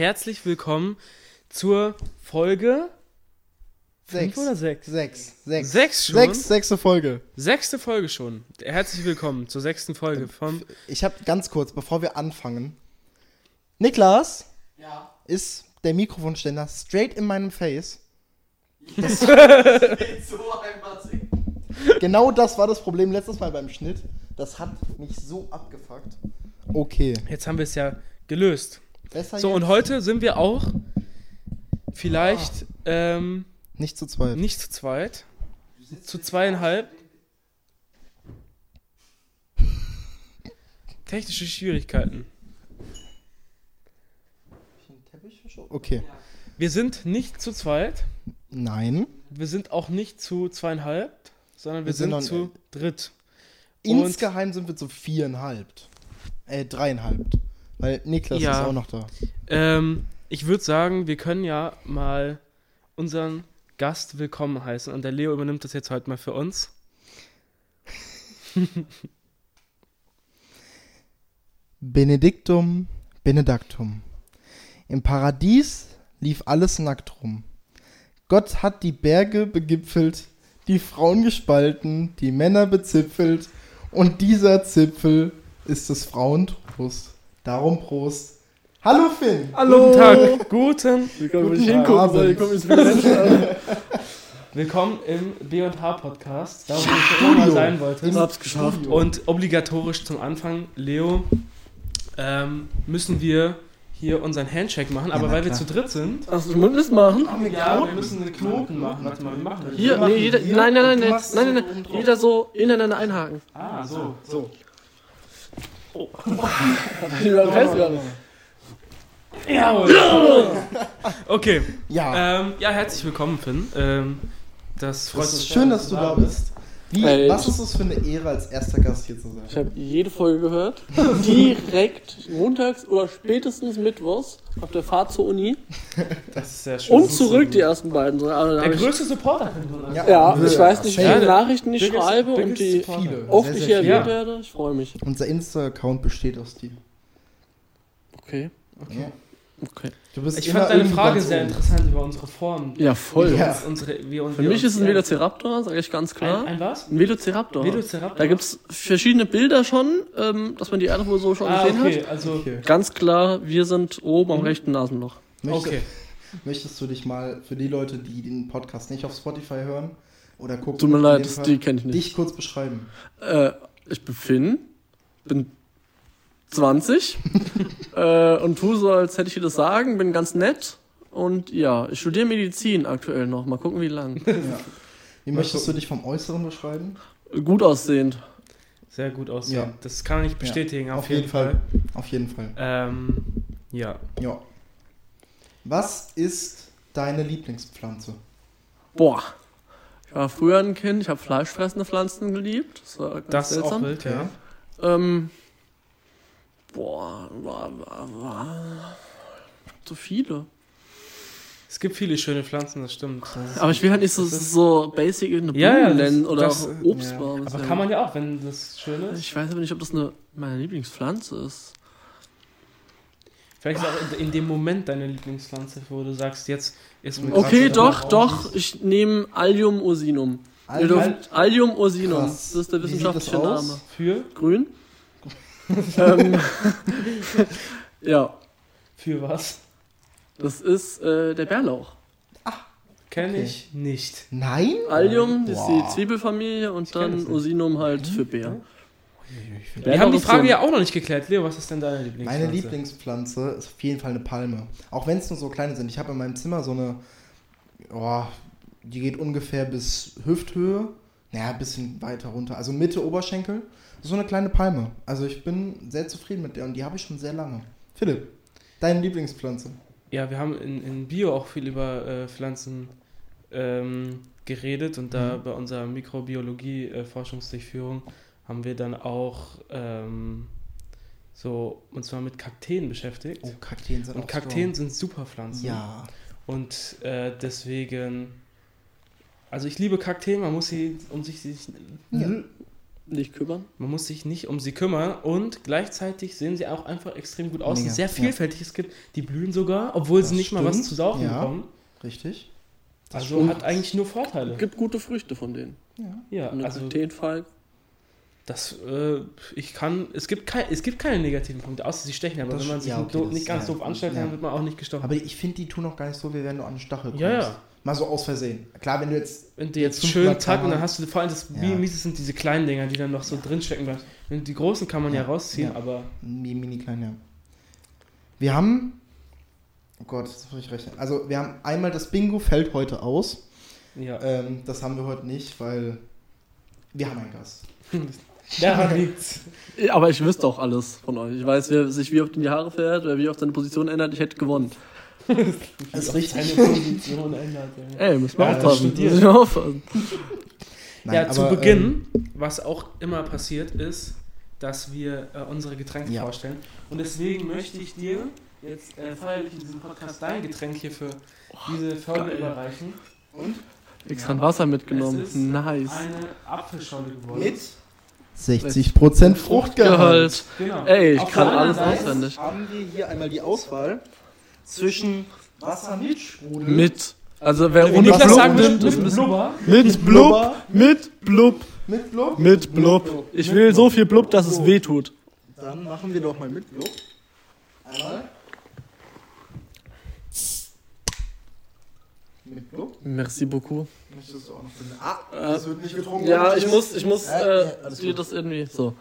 Herzlich willkommen zur Folge Sechs. fünf oder sechs? Sechs. Sechs. Sechs schon? Sechs, sechste Folge. Sechste Folge schon. Herzlich willkommen zur sechsten Folge vom. Ich habe ganz kurz, bevor wir anfangen. Niklas ist der Mikrofonständer straight in meinem Face. Das, genau das war das Problem letztes Mal beim Schnitt. Das hat mich so abgefuckt. Okay. Jetzt haben wir es ja gelöst. Besser So, jetzt? und heute sind wir auch vielleicht ähm, Nicht zu zweit. nicht zu zweit. Zu zweieinhalb. Technische Schwierigkeiten. Okay. Wir sind nicht zu zweit. Nein. Wir sind auch nicht zu zweieinhalb, sondern wir, Wir sind sind, zu dritt. Und- Insgeheim sind wir zu viereinhalb. Äh, dreieinhalb. Weil Niklas Ja. ist auch noch da. Ähm, ich würde sagen, wir können ja mal unseren Gast willkommen heißen. Und der Leo übernimmt das jetzt heute mal für uns. Benedictum Benedactum. Im Paradies lief alles nackt rum. Gott hat die Berge begipfelt, die Frauen gespalten, die Männer bezipfelt, und dieser Zipfel ist des Frauentrost. Darum Prost. Hallo Finn! Guten Tag. Guten. Ich kann Guten nicht hingucken, Abend. weil ich komme jetzt an. Willkommen im B&H Podcast, da wo du schon immer mal Studio. sein wolltest. Ich hab's geschafft. Und obligatorisch zum Anfang, Leo, ähm, müssen wir hier unseren Handshake machen. Aber na weil wir klar. zu dritt sind, Ach, du musst das machen? ja, wir müssen einen Knoten machen. Warte mal, wie machen wir das? Hier, machen nee, jeder, hier nein, nein, nein, nein, nein, so nein, nein, drauf. jeder so ineinander einhaken. Ah, so. So. Ich weiß gar nicht. Jawohl. Okay. Ja, Ähm, ja, herzlich willkommen, Finn. Ähm, das freut uns ist schön, dass du da bist. Wie, Ey, was ist es für eine Ehre, als erster Gast hier zu sein? Ich habe jede Folge gehört. Direkt montags oder spätestens mittwochs auf der Fahrt zur Uni. Das ist sehr schön. Und zurück die ersten beiden. Also, Der hab ich, größte Supporter sagen. ja, ich weiß nicht, wie viele Nachrichten ich Biggest- schreibe und biggest die supporter. Viele. oft ich erwähnt werde. Ich freue mich. Unser Insta-Account besteht aus dir. Okay, Okay. okay. Du bist Ich fand deine Frage sehr oben. interessant über unsere Form. Ja, voll. Ja. Uns- Unsere, wie, Für mich ist es ein Velociraptor, sage ich ganz klar. Ein, ein was? Ein Velociraptor. Velociraptor? Da gibt es verschiedene Bilder schon, ähm, dass man die Erde wohl so schon Ah, gesehen okay, hat. also. Okay. Ganz klar, wir sind oben am rechten Nasenloch. Möchtest, Okay. möchtest du dich mal für die Leute, die den Podcast nicht auf Spotify hören oder gucken, Tut mir leid, das- Fall, die kenn ich nicht. dich kurz beschreiben? Äh, ich bin Finn, bin 20 äh, und tu so, als hätte ich dir das sagen, bin ganz nett. Und ja, ich studiere Medizin aktuell noch. Mal gucken, wie lang. Ja. Wie möchtest du dich vom Äußeren beschreiben? Gut aussehend. Sehr gut aussehen. Ja. Das kann ich bestätigen, auf, Auf jeden, jeden Fall. Fall. Auf jeden Fall. Ähm, ja. Ja. Was ist deine Lieblingspflanze? Boah. Ich war früher ein Kind, ich habe fleischfressende Pflanzen geliebt. Das war ganz Das ist auch seltsam. wild, ja. Ähm, boah, so viele. Es gibt viele schöne Pflanzen, das stimmt. Das Aber ich will halt nicht so, so basic eine Blume Ja, ja, nennen oder das- auch Obstbaum. aber Das ist kann ja- man ja auch, wenn das schön ist. Ich weiß aber nicht, ob das eine meine Lieblingspflanze ist. Vielleicht ist auch in, in dem Moment deine Lieblingspflanze, wo du sagst, jetzt ist mir Okay, doch, doch. Ich nehme Allium ursinum. Ihr dürft- Allium ursinum. Krass. Das ist der wissenschaftliche? Name. Für? Grün. Ähm, ja, Für was? das ist äh, der Bärlauch. Kenne Okay. ich nicht. Nein? Allium das ist Boah. die Zwiebelfamilie und Ich dann ursinum halt für Bär. Wir haben die ist Frage ja auch noch nicht geklärt. Leo, was ist denn deine Lieblingspflanze? Meine Lieblingspflanze ist auf jeden Fall eine Palme. Auch wenn es nur so kleine sind. Ich habe in meinem Zimmer so eine, oh, die geht ungefähr bis Hüfthöhe. Naja, ein bisschen weiter runter. Also Mitte Oberschenkel. So eine kleine Palme. Also ich bin sehr zufrieden mit der und die habe ich schon sehr lange. Philipp, deine Lieblingspflanze? Ja, wir haben in, in Bio auch viel über äh, Pflanzen ähm, geredet und da Mhm. bei unserer Mikrobiologie-Forschungsdurchführung haben wir dann auch ähm, so uns mal mit Kakteen beschäftigt. Oh, Kakteen sind und Kakteen strong. sind super Pflanzen. Ja. Und äh, deswegen, also ich liebe Kakteen, man muss sie, um sich, sich Ja. Nicht kümmern. Man muss sich nicht um sie kümmern und gleichzeitig sehen sie auch einfach extrem gut aus. Mega, sehr ja. vielfältig. Es gibt, die blühen sogar, obwohl sie Das nicht mal was stimmt, zu saufen ja. bekommen. Richtig. Also stimmt. hat eigentlich nur Vorteile. Gibt gute Früchte von denen. Ja, Eine also Kakteen das, äh, ich kann, es gibt, kein, es gibt keine negativen Punkte, außer sie stechen. Aber Das- wenn man sich ja, okay, das- nicht ganz ja, doof anstellt, ja. dann wird man auch nicht gestochen. Aber ich finde, die tun auch gar nicht so, wie wenn du an den Stachel kommst. Ja, ja. Mal so aus Versehen. Klar, wenn du jetzt. Wenn die jetzt schön und dann hast du vor allem das Ja. wie mies sind diese kleinen Dinger, die dann noch so drinstecken bleiben. Wenn Die großen kann man ja, Ja, rausziehen, ja. aber Mini, mini klein, ja. Wir haben. Oh Gott, das habe ich rechnen. Also, wir haben einmal das Bingo fällt heute aus. ja. Ähm, das haben wir heute nicht, weil wir haben einen Gast. Daran liegt's. Aber ich wüsste auch alles von euch. Ich weiß, wer sich wie oft in die Haare fährt, wer wie oft seine Position ändert. Ich hätte gewonnen. Das ist richtig. Seine Position ändert. Ja. Ey, müssen wir Ja, aufpassen. Müssen wir aufpassen. Nein, ja, zu aber, Beginn, was auch immer passiert ist, dass wir äh, unsere Getränke Ja. vorstellen. Und deswegen möchte ich dir jetzt äh, feierlich in diesem Podcast dein Getränk hier für diese Folge geil. überreichen. Extra ein Wasser mitgenommen. Es ist Nice. Eine Apfelschorle geworden. Mit 60% Fruchtgehalt. Gehalt. Genau. Ey, ich kann alles auswendig. haben wir hier einmal die Auswahl zwischen Wasser mit Sprudel, Mit. Also wer Wie ohne Niklas Blub sagen nimmt, ist mit mit Blubber. Mit Blub. Mit Blub. mit Blub. Mit Blub. Ich will so viel Blub, dass es weh tut. Dann machen wir doch mal mit Blub. Einmal. Mit Blub. Merci beaucoup. Möchtest du auch noch finden? Ah, das wird nicht getrunken. Ja, ich muss, ich muss äh, dir das irgendwie. So.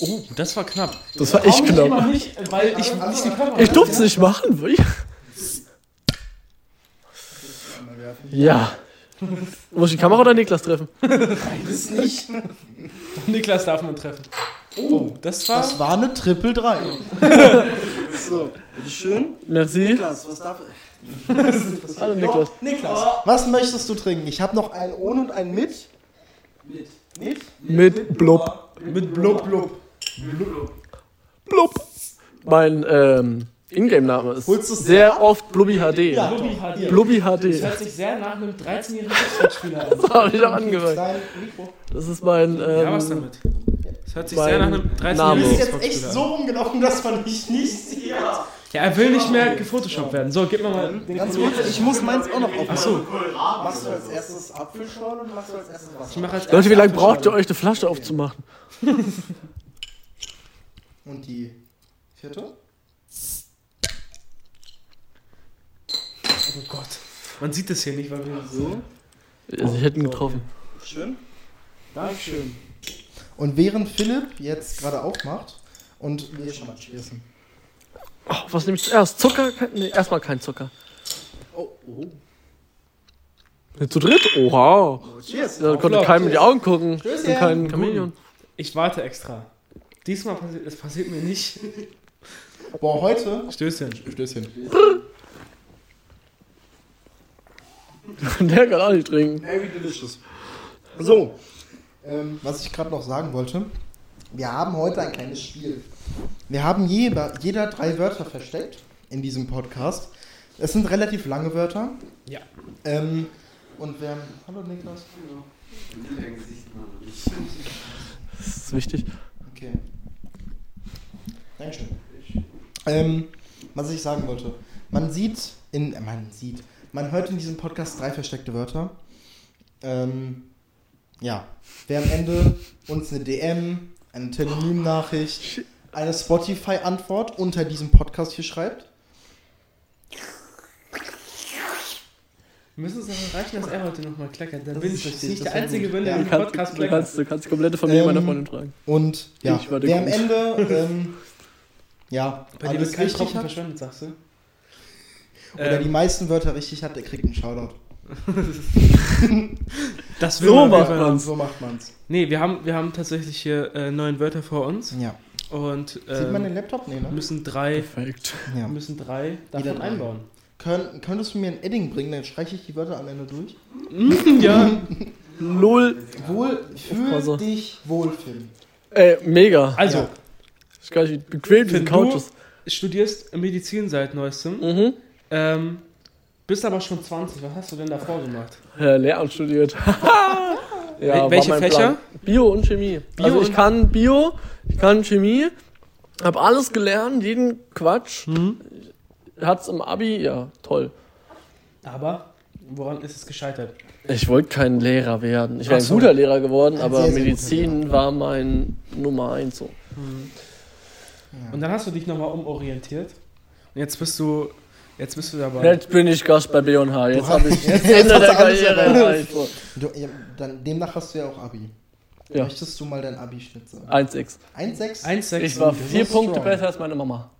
Oh, das war knapp. Das war echt Warum knapp. nicht, weil ich nicht die Kamera Ich durfte es nicht machen. Ja. Muss ich die Kamera oder Niklas treffen? Beides nicht. Niklas darf man treffen. Oh, das war. Das war eine Triple 3. so, bitteschön. Merci. Niklas, was darf Hallo Niklas. Niklas, was möchtest du trinken? Ich habe noch einen ohne und einen mit. Mit. Mit? Mit Blub. Mit Blub. Blub. Blub. Mein ähm, Ingame-Name ist Holst sehr oft Blubby HD. Ja. Blubbi HD. Blubby Das HD. hört sich sehr nach einem 13-jährigen Xbox-Spieler an. Habe ich auch angehört. Das ist mein. Ja, was Ähm, damit? Das hört sich sehr nach einem Name. 13-jährigen Du bist jetzt echt an. so rumgelaufen, dass man dich nicht sieht. Ja, er will nicht mehr gefotoshoppt werden. So, gib mir mal den Ganz kurz, ich muss meins auch noch aufmachen. Achso, Machst du als erstes Apfelschorle und machst du als erstes ich Wasser? Leute, wie lange braucht ihr euch, eine Flasche aufzumachen? Und die vierte? Oh Gott. Man sieht das hier nicht, weil wir so. Sie hätten getroffen. Schön. Dankeschön. Und während Philipp jetzt gerade aufmacht und wir schon mal cheersen. Oh, was nehme ich zuerst? Zucker? Kein- Nee, erstmal kein Zucker. Oh, oh. Zu dritt? Oha. Cheers. Da konnte keinem in die Augen gucken. Ich bin Stößchen. kein Chamäleon. Ich warte extra. Diesmal passiert, es passiert mir nicht. Boah, heute. Stößchen. Stößchen. Der kann auch nicht trinken. Very delicious. So, ähm, was ich gerade noch sagen wollte. Wir haben heute ein kleines Spiel. Wir haben jeder, jeder drei Wörter versteckt in diesem Podcast. Es sind relativ lange Wörter. Ja. Ähm, und wir haben. Hallo Niklas. Das ist wichtig. Okay. Dankeschön. Ähm, was ich sagen wollte. Man sieht in. Äh, man sieht. Man hört in diesem Podcast drei versteckte Wörter. Ähm, ja. Wer am Ende uns eine DM, eine Telonym-Nachricht, eine Spotify-Antwort unter diesem Podcast hier schreibt. Wir müssen es noch erreichen, dass er heute nochmal kleckert. Dann Das bin ist ich nicht das der Einzige, gut. bin, der Ja. im Du kannst, Podcast du, kleckert. kannst, du kannst die komplette Familie Ähm, meiner Freundin tragen. Und ja, Ich war der wer am. Ende ähm, ja, Bei alles wird kein richtig Tropfen verschwendet, sagst du? oder die Ähm, meisten Wörter richtig hat, der kriegt einen Shoutout. das So macht man's. So macht man's. Nee, wir haben, wir haben tatsächlich hier äh, neun Wörter vor uns Ja. und Sieht man ähm, den Laptop? Nee, ne? müssen drei, Perfekt. Ja. müssen drei davon drei. einbauen. Könnt, könntest du mir ein Edding bringen, dann streiche ich die Wörter am Ende durch. ja. Lol. Wohl, für Also. dich wohlfühlen. Ey, mega. Also, Ja. Ich kann nicht bequem diese Finn, du- Couches. studierst Medizin seit neuestem, Mhm. ähm, bist aber schon 20. Was hast du denn davor gemacht? Ja, Lehramt studiert. Wel- war welche Fächer? Plan. Bio und Chemie. Bio also ich kann Bio, ich kann Chemie, habe alles gelernt, jeden Quatsch. Mhm. Hat's im Abi, ja, toll. Aber woran ist es gescheitert? Ich wollte kein Lehrer werden. Ich wäre ein so. guter Lehrer geworden, aber sehr, Medizin war mein Nummer eins so. Und dann hast du dich nochmal umorientiert. Und jetzt bist du, jetzt bist du dabei. Jetzt bin ich Gast bei B&H. Jetzt habe ich jetzt Ende der Karriere erreicht. Du, ja, dann, demnach hast du ja auch Abi. Ja. Möchtest du mal dein Abi-Schnitt sagen? 1,6. 1,6? 1,6. Ich war vier Punkte strong. besser als meine Mama.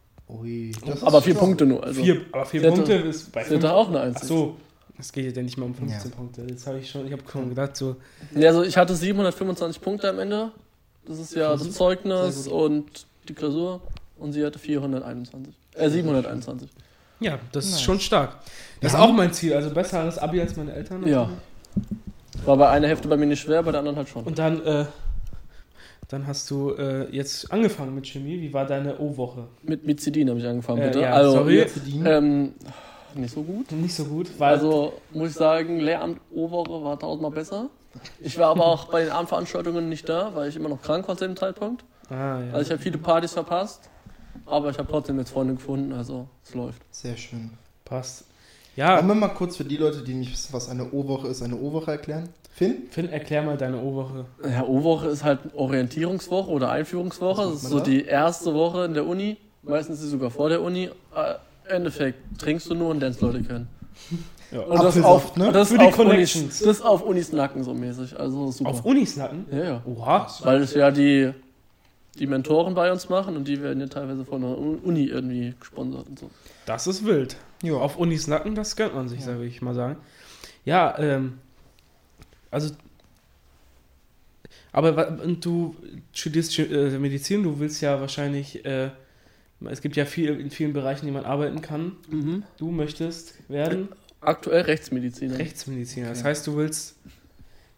Ui, das ist Aber vier. Punkte nur. Also Vier, aber vier hatte- Punkte ist bei fünf. auch eine Ach 1,6. so, es geht ja nicht mal um 15 Ja. Punkte. Jetzt habe ich schon, ich habe schon gedacht so, Ja, also ich hatte 725 Punkte am Ende. Das ist ja das Sehr Zeugnis und die Klausur. Und sie hatte 421. Äh, 721. ja, das ist Nice. schon stark. Das Wir ist auch mein Ziel, also besser als Abi als meine Eltern. Ja. War bei einer Hälfte bei mir nicht schwer, bei der anderen halt schon. Und dann, äh, dann hast du äh, jetzt angefangen mit Chemie. Wie war deine O-Woche? Mit Mizidin habe ich angefangen, Äh, bitte. ja, also, sorry. Ähm, nicht so gut. Nicht so gut, weil Also muss ich sagen, Lehramt O-Woche war tausendmal besser. Ich war aber auch bei den Abendveranstaltungen nicht da, weil ich immer noch krank war zu dem Zeitpunkt. ah, ja. Also ich habe viele Partys verpasst. Aber ich habe trotzdem jetzt Freunde gefunden, also es läuft. Sehr schön. passt. Wollen Ja, wir mal kurz für die Leute, die nicht wissen, was eine O-Woche ist, eine O-Woche erklären? Finn? Finn, erklär mal deine O-Woche. Ja, O-Woche ist halt Orientierungswoche oder Einführungswoche. Das ist so da? die erste Woche in der Uni. Meistens ist sie sogar vor der Uni. Äh, Im Endeffekt trinkst du nur und lernst Leute kennen. Ja. Und das auf, ne? das Für die auf Unis, Connections. das auf Unis Nacken so mäßig. Also super. Auf Unis nacken? ja, ja. Oha. Weil es ja die, die Mentoren bei uns machen und die werden ja teilweise von der Uni irgendwie gesponsert und so. Das ist wild. Ja. Auf Unis Nacken, das gönnt man sich, Ja. sage ich mal sagen. Ja, ähm, also, aber du studierst äh, Medizin, du willst ja wahrscheinlich, äh, es gibt ja viel in vielen Bereichen, die man arbeiten kann. Du möchtest werden Aktuell Rechtsmediziner. Rechtsmediziner. Das Okay. heißt, du willst,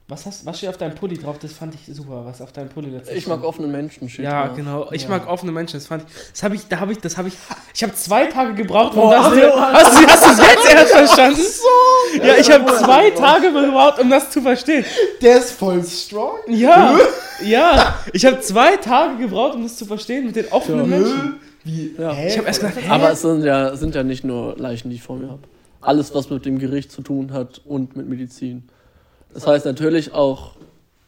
was hast, was steht auf deinem Pulli drauf? Das fand ich super, was auf deinem Pulli letztens Ich mag offene Menschen. steht Ja, drauf. genau. Ich Ja. mag offene Menschen. Das fand ich. Das habe ich. Da habe ich. Das habe ich. Ich habe zwei Tage gebraucht, um das. Leo, hast du, hast du es jetzt erst verstanden? Ja, ich habe zwei Tage gebraucht, um das zu verstehen. Der ist voll strong. Ja, ja. Ich habe zwei Tage gebraucht, um das zu verstehen mit den offenen Menschen. Wie? Ja. Hä? Ich habe erst gedacht, hä? Aber es sind ja, es sind ja nicht nur Leichen, die ich vor mir habe. Alles, was mit dem Gericht zu tun hat und mit Medizin. Das heißt natürlich auch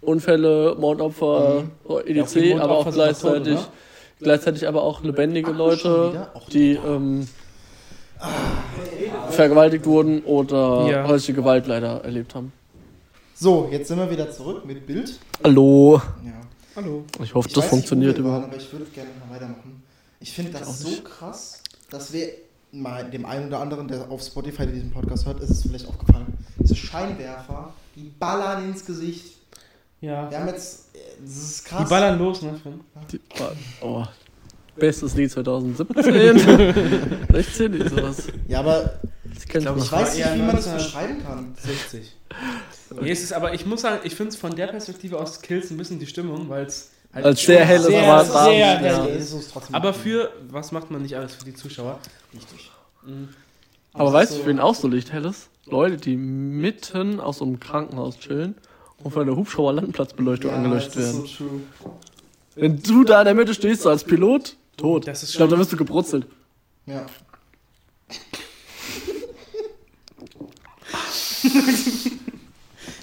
Unfälle, Mordopfer, Ja, EDC, okay, aber auch Mordopfer sind doch tot, gleichzeitig, oder? gleichzeitig aber auch lebendige Ach, Leute? Och, die ähm, vergewaltigt wurden oder Ja. häusliche Gewalt leider erlebt haben. So, jetzt sind wir wieder zurück mit Bild. Hallo. Ja. Hallo. Ich hoffe, Ich das weiß funktioniert überhaupt. waren, aber ich würde gerne mal weitermachen. Ich finde auch das so nicht. krass, dass wir mal dem einen oder anderen, der auf Spotify diesen Podcast hört, ist es vielleicht aufgefallen. Diese Scheinwerfer, die ballern ins Gesicht. Ja. Wir haben jetzt, das ist krass. Die ballern los, ne? Finn? Die- Oh. Bestes Lied 2017, 16, wie sowas. Ja, aber kennt glaub, ich weiß nicht, wie man das 19 beschreiben kann. 60. Nee, es ist, aber ich muss sagen, ich finde es von der Perspektive aus kills ein bisschen die Stimmung, weil es halt Als sehr helles sehr, Schwarz- sehr hell ja. ist. ist Aber für, was macht man nicht alles für die Zuschauer? Richtig. Mhm. Aber weißt du, so- wen auch so Lichthell ist? Leute, die mitten aus so einem Krankenhaus chillen und von der Hubschrauber-Landplatzbeleuchtung angeleuchtet das ist werden. so true. Wenn du da in der Mitte stehst, so als Pilot, tot. Das ist ich glaube, da wirst du gebrutzelt. Ja.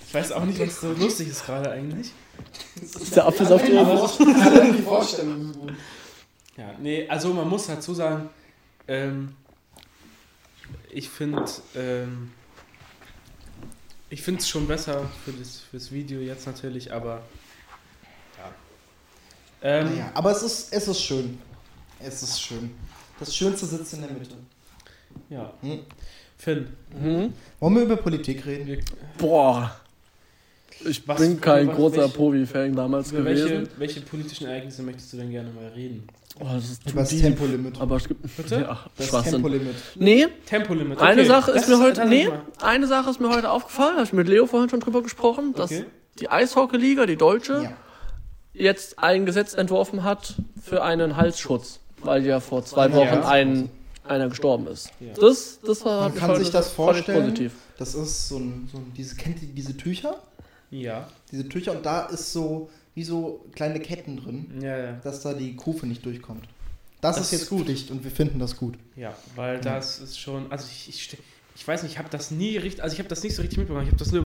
Ich weiß auch nicht, was so lustig ist gerade eigentlich. Das ist der. Die Vorstellung- Allein die Vorstellung ist gut. Ja, nee, also man muss dazu sagen, ähm, ich finde, ähm, ich finde es schon besser für das fürs Video jetzt natürlich, aber ja. Ähm, Naja, aber es ist, es ist schön. Es ist schön. Das Schönste sitzt in der Mitte. ja. Hm. Finn, Mhm. Wollen wir über Politik reden? Boah. Ich Was- bin kein was- großer Profi-Fan damals über gewesen. welche, welche politischen Ereignisse möchtest du denn gerne mal reden? Oh, das ist Über das deep. Tempolimit. Aber es gibt. Bitte? Ja, Das Schwachsinn. Tempolimit. Nee, Tempolimit. Eine okay. Sache ist Das mir heute. Nee, eine Sache ist mir heute aufgefallen, habe ich mit Leo vorhin schon drüber gesprochen, dass Okay. die Eishockeyliga, die deutsche, Ja. jetzt ein Gesetz entworfen hat für einen Halsschutz, weil ja vor zwei Ja. Wochen ein, einer gestorben ist. Ja. Das, das war Man kann sich das vorstellen. positiv. Das ist so ein, so ein diese, kennt ihr diese Tücher? Ja. Diese Tücher und da ist so wie so kleine Ketten drin, Ja, ja. dass da die Kufe nicht durchkommt. Das, Das ist jetzt gut. Pflicht und wir finden das gut. Ja, weil das ist schon, also ich, ich, ich weiß nicht, ich habe das nie richtig, also ich habe das nicht so richtig mitbekommen, ich habe das nur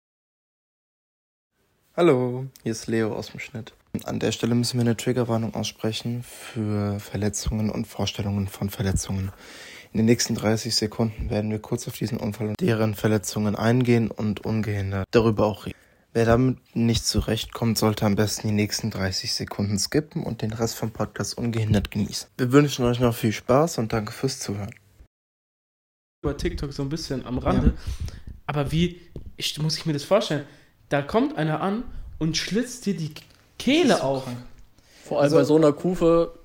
Hallo, hier ist Leo aus dem Schnitt. An der Stelle müssen wir eine Triggerwarnung aussprechen für Verletzungen und Vorstellungen von Verletzungen. In den nächsten 30 Sekunden werden wir kurz auf diesen Unfall und deren Verletzungen eingehen und ungehindert darüber auch reden. Wer damit nicht zurechtkommt, sollte am besten die nächsten 30 Sekunden skippen und den Rest vom Podcast ungehindert genießen. Wir wünschen euch noch viel Spaß und danke fürs Zuhören. über TikTok so ein bisschen am Rande. Aber wie ich, muss ich mir das vorstellen? Da kommt einer an und schlitzt dir die Kehle so auf. krank. Vor allem Also- bei so einer Kufe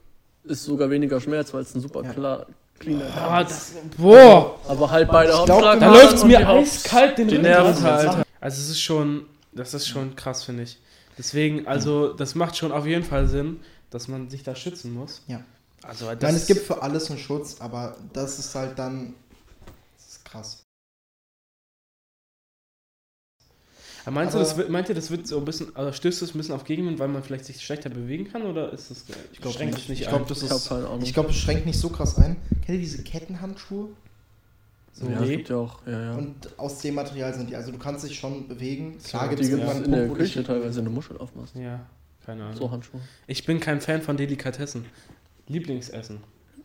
ist sogar weniger Schmerz, weil es ein super Ja. klar, cleaner Boah, ist. das, boah, Aber halt bei der Ich glaub, Hauptschlag. da Ja, läuft es mir eiskalt den die Rücken Nerven runter. Also es ist schon, das ist schon krass, finde ich. Deswegen, also das macht schon auf jeden Fall Sinn, dass man sich da schützen muss. Ja. Also das Ich meine, es gibt für alles einen Schutz, aber das ist halt dann. Das ist krass. Aber meinst du, Aber- das wird, meint ihr, das wird so ein bisschen, also stößt es ein bisschen auf Gegenwind, weil man vielleicht sich schlechter bewegen kann oder ist das, Ich glaube schränkt nicht. nicht ich glaube, das ist. Ich glaube, es schränkt nicht so krass ein. Kennt ihr diese Kettenhandschuhe? So. ja, Nee. gibt ja auch, ja, ja. Und aus dem Material sind die. Also du kannst dich schon bewegen. Klar So, gibt die es gibt irgendwann in der Küche teilweise eine Muschel aufmachst. Ja, keine Ahnung. So Handschuhe. Ich bin kein Fan von Delikatessen. Lieblingsessen.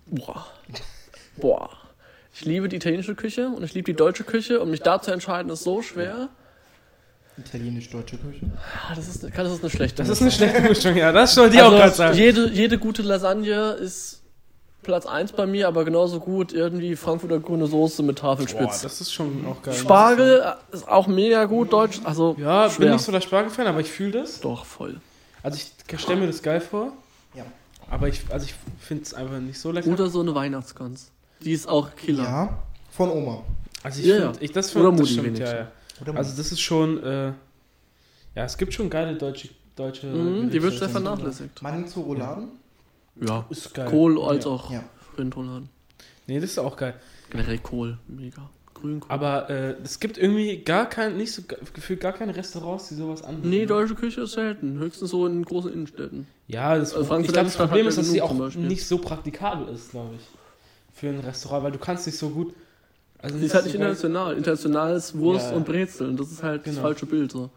Boah. Boah. Ich liebe die italienische Küche und ich liebe die deutsche Küche und mich da zu entscheiden ist so schwer. Italienisch-deutsche Küche. Das ist, das ist eine schlechte Das ist Mischung. eine schlechte Mischung, ja. Das soll die auch gerade also, sagen. jede, jede gute Lasagne ist Platz 1 bei mir, aber genauso gut irgendwie Frankfurter grüne Soße mit Boah, Tafelspitz. das ist schon auch geil. Spargel ist auch mega gut deutsch. Also Ja, schwer. bin nicht so der Spargel-Fan, aber ich fühle das. Doch, voll. Also ich stelle mir das geil vor. Ja. Aber ich, also ich finde es einfach nicht so lecker. Oder so eine Weihnachtsgans. Die ist auch Killer. Ja, von Oma. Also ich Ja, finde, ja. ich, das Oder finde das stimmt, ja, ja. Also das ist schon, äh, ja, es gibt schon geile deutsche, deutsche Mhm, die wird sehr vernachlässigt. Meinung zu Rouladen? Ja. Ist geil. Kohl als ja. auch Ja. Rindenrouladen. Nee, das ist auch geil. Generell Kohl, mega. Grünkohl. Aber äh, es gibt irgendwie gar kein, nicht so gefühlt gar keine Restaurants, die sowas anbieten. Nee, deutsche Küche ist selten. Höchstens so in großen Innenstädten. Ja, das, Also ich glaube, das Problem hat ist, dass sie auch nicht so praktikabel ist, glaube ich. Für ein Restaurant, weil du kannst nicht so gut. Also ist halt nicht international. International ist Wurst Ja. und Brezeln. Das ist halt Genau. das falsche Bild. So.